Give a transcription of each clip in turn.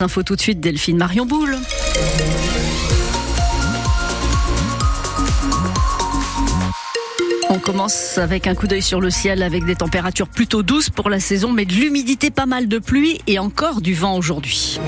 Info tout de suite, Delphine Marion Boule. On commence avec un coup d'œil sur le ciel avec des températures plutôt douces pour la saison, mais de l'humidité, pas mal de pluie et encore du vent aujourd'hui.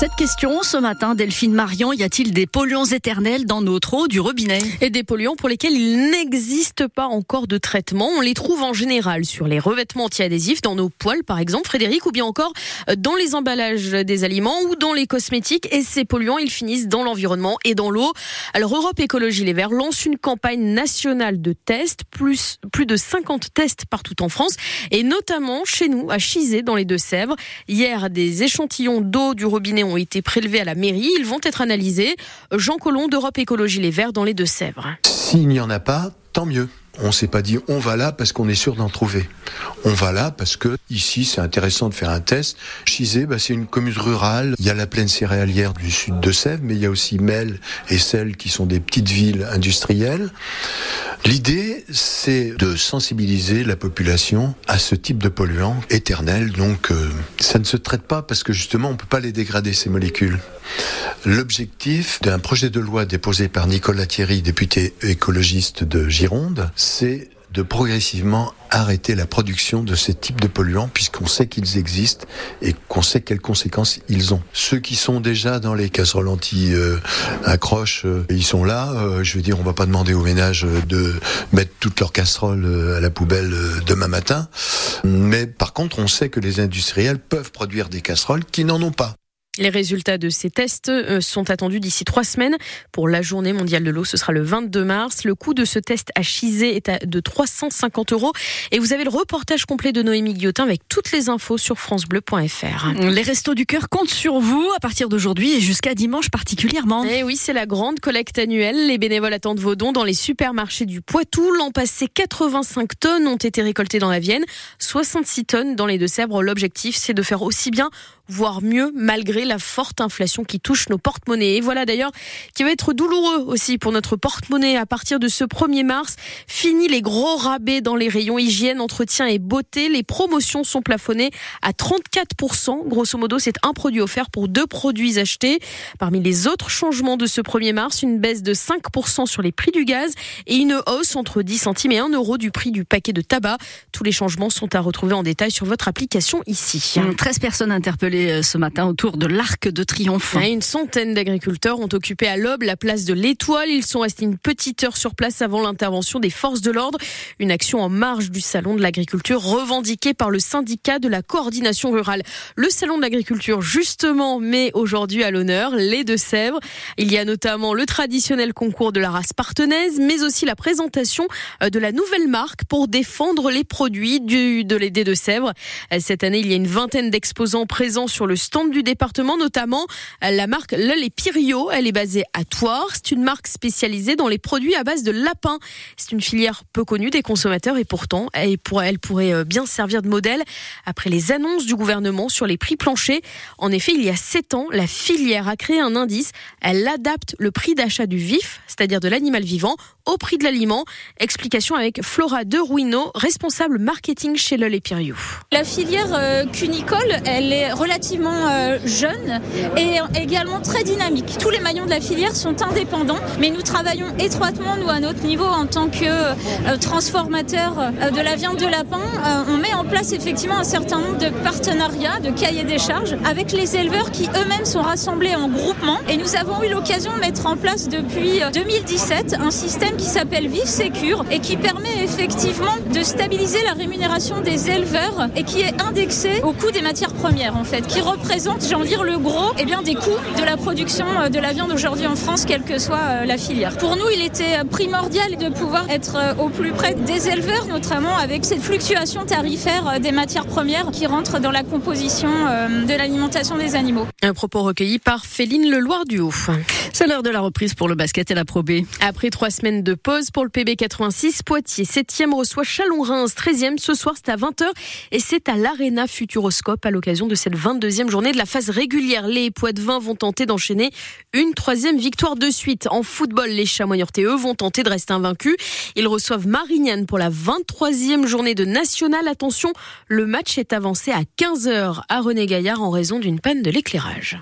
Cette question ce matin, Delphine Marion, y a-t-il des polluants éternels dans notre eau du robinet? Et des polluants pour lesquels il n'existe pas encore de traitement. On les trouve en général sur les revêtements anti-adhésifs, dans nos poils par exemple, Frédéric, ou bien encore dans les emballages des aliments ou dans les cosmétiques. Et ces polluants, ils finissent dans l'environnement et dans l'eau. Alors Europe Écologie Les Verts lance une campagne nationale de tests, plus, plus de 50 tests partout en France, et notamment chez nous, à Chizé, dans les Deux-Sèvres. Hier, des échantillons d'eau du robinet ont été prélevés à la mairie. Ils vont être analysés. Jean Collomb d'Europe Écologie Les Verts dans les Deux-Sèvres. S'il n'y en a pas, tant mieux. On s'est pas dit on va là parce qu'on est sûr d'en trouver. On va là parce que ici c'est intéressant de faire un test. Chizé, bah, c'est une commune rurale. Il y a la plaine céréalière du sud de Sèvres, mais il y a aussi Mel et Celle qui sont des petites villes industrielles. L'idée, c'est de sensibiliser la population à ce type de polluants éternels. Donc, euh, ça ne se traite pas parce que justement, on peut pas les dégrader ces molécules. L'objectif d'un projet de loi déposé par Nicolas Thierry, député écologiste de Gironde, c'est de progressivement arrêter la production de ces types de polluants puisqu'on sait qu'ils existent et qu'on sait quelles conséquences ils ont. Ceux qui sont déjà dans les casseroles anti-accroches, euh, ils sont là. Euh, je veux dire, on va pas demander aux ménages de mettre toutes leurs casseroles euh, à la poubelle demain matin. Mais par contre, on sait que les industriels peuvent produire des casseroles qui n'en ont pas. Les résultats de ces tests euh, sont attendus d'ici trois semaines. Pour la journée mondiale de l'eau, ce sera le 22 mars. Le coût de ce test à Chizé est de 350 euros. Et vous avez le reportage complet de Noémie Guillotin avec toutes les infos sur francebleu.fr. Les Restos du Cœur comptent sur vous à partir d'aujourd'hui et jusqu'à dimanche particulièrement. Et eh oui, c'est la grande collecte annuelle. Les bénévoles attendent vos dons dans les supermarchés du Poitou. L'an passé, 85 tonnes ont été récoltées dans la Vienne, 66 tonnes dans les Deux-Sèvres. L'objectif, c'est de faire aussi bien voire mieux malgré la forte inflation qui touche nos porte-monnaies. Et voilà d'ailleurs qui va être douloureux aussi pour notre porte-monnaie à partir de ce 1er mars. Fini les gros rabais dans les rayons hygiène, entretien et beauté. Les promotions sont plafonnées à 34%. Grosso modo, c'est un produit offert pour deux produits achetés. Parmi les autres changements de ce 1er mars, une baisse de 5% sur les prix du gaz et une hausse entre 10 centimes et 1 euro du prix du paquet de tabac. Tous les changements sont à retrouver en détail sur votre application ici. 13 personnes interpellées euh, ce matin autour de l'Arc de Triomphe. Une centaine d'agriculteurs ont occupé à l'aube la place de l'Étoile. Ils sont restés une petite heure sur place avant l'intervention des forces de l'ordre. Une action en marge du Salon de l'agriculture revendiquée par le syndicat de la coordination rurale. Le Salon de l'agriculture, justement, met aujourd'hui à l'honneur les Deux-Sèvres. Il y a notamment le traditionnel concours de la race partenaise, mais aussi la présentation euh, de la nouvelle marque pour défendre les produits du, de, des Deux-Sèvres. Euh, cette année, il y a une vingtaine d'exposants présents sur le stand du département, notamment euh, la marque Le Les Pirio. Elle est basée à Toire. C'est une marque spécialisée dans les produits à base de lapin. C'est une filière peu connue des consommateurs et pourtant, elle pourrait euh, bien servir de modèle après les annonces du gouvernement sur les prix planchers. En effet, il y a sept ans, la filière a créé un indice. Elle adapte le prix d'achat du vif, c'est-à-dire de l'animal vivant, au prix de l'aliment. Explication avec Flora De Ruino, responsable marketing chez Le. La filière euh, cunicole, elle est relativement relativement euh, jeune et également très dynamique. Tous les maillons de la filière sont indépendants, mais nous travaillons étroitement, nous, à notre niveau, en tant que euh, transformateur euh, de la viande de lapin. on met en place effectivement un certain nombre de partenariats, de cahiers des charges, avec les éleveurs qui eux-mêmes sont rassemblés en groupement. Et nous avons eu l'occasion de mettre en place depuis 2017 un système qui s'appelle Vive Secure et qui permet effectivement de stabiliser la rémunération des éleveurs et qui est indexé au coût des matières premières, en fait qui représente, j'ai envie de dire, le gros eh bien, des coûts de la production euh, de la viande aujourd'hui en France, quelle que soit euh, la filière. Pour nous, il était primordial de pouvoir être euh, au plus près des éleveurs, notamment avec cette fluctuation tarifaire des matières premières qui rentrent dans la composition de l'alimentation des animaux. Un propos recueilli par Féline Leloir du Haut. C'est l'heure de la reprise pour le basket et la Pro B. Après trois semaines de pause pour le PB 86, Poitiers 7e reçoit Chalon-Reims 13e. Ce soir, c'est à 20h et c'est à l'Arena Futuroscope à l'occasion de cette 20 22e journée de la phase régulière. Les Poids-de-Vin vont tenter d'enchaîner une troisième victoire de suite. En football, les Chamois eux vont tenter de rester invaincus. Ils reçoivent Marignane pour la 23e journée de National. Attention, le match est avancé à 15h à René Gaillard en raison d'une panne de l'éclairage.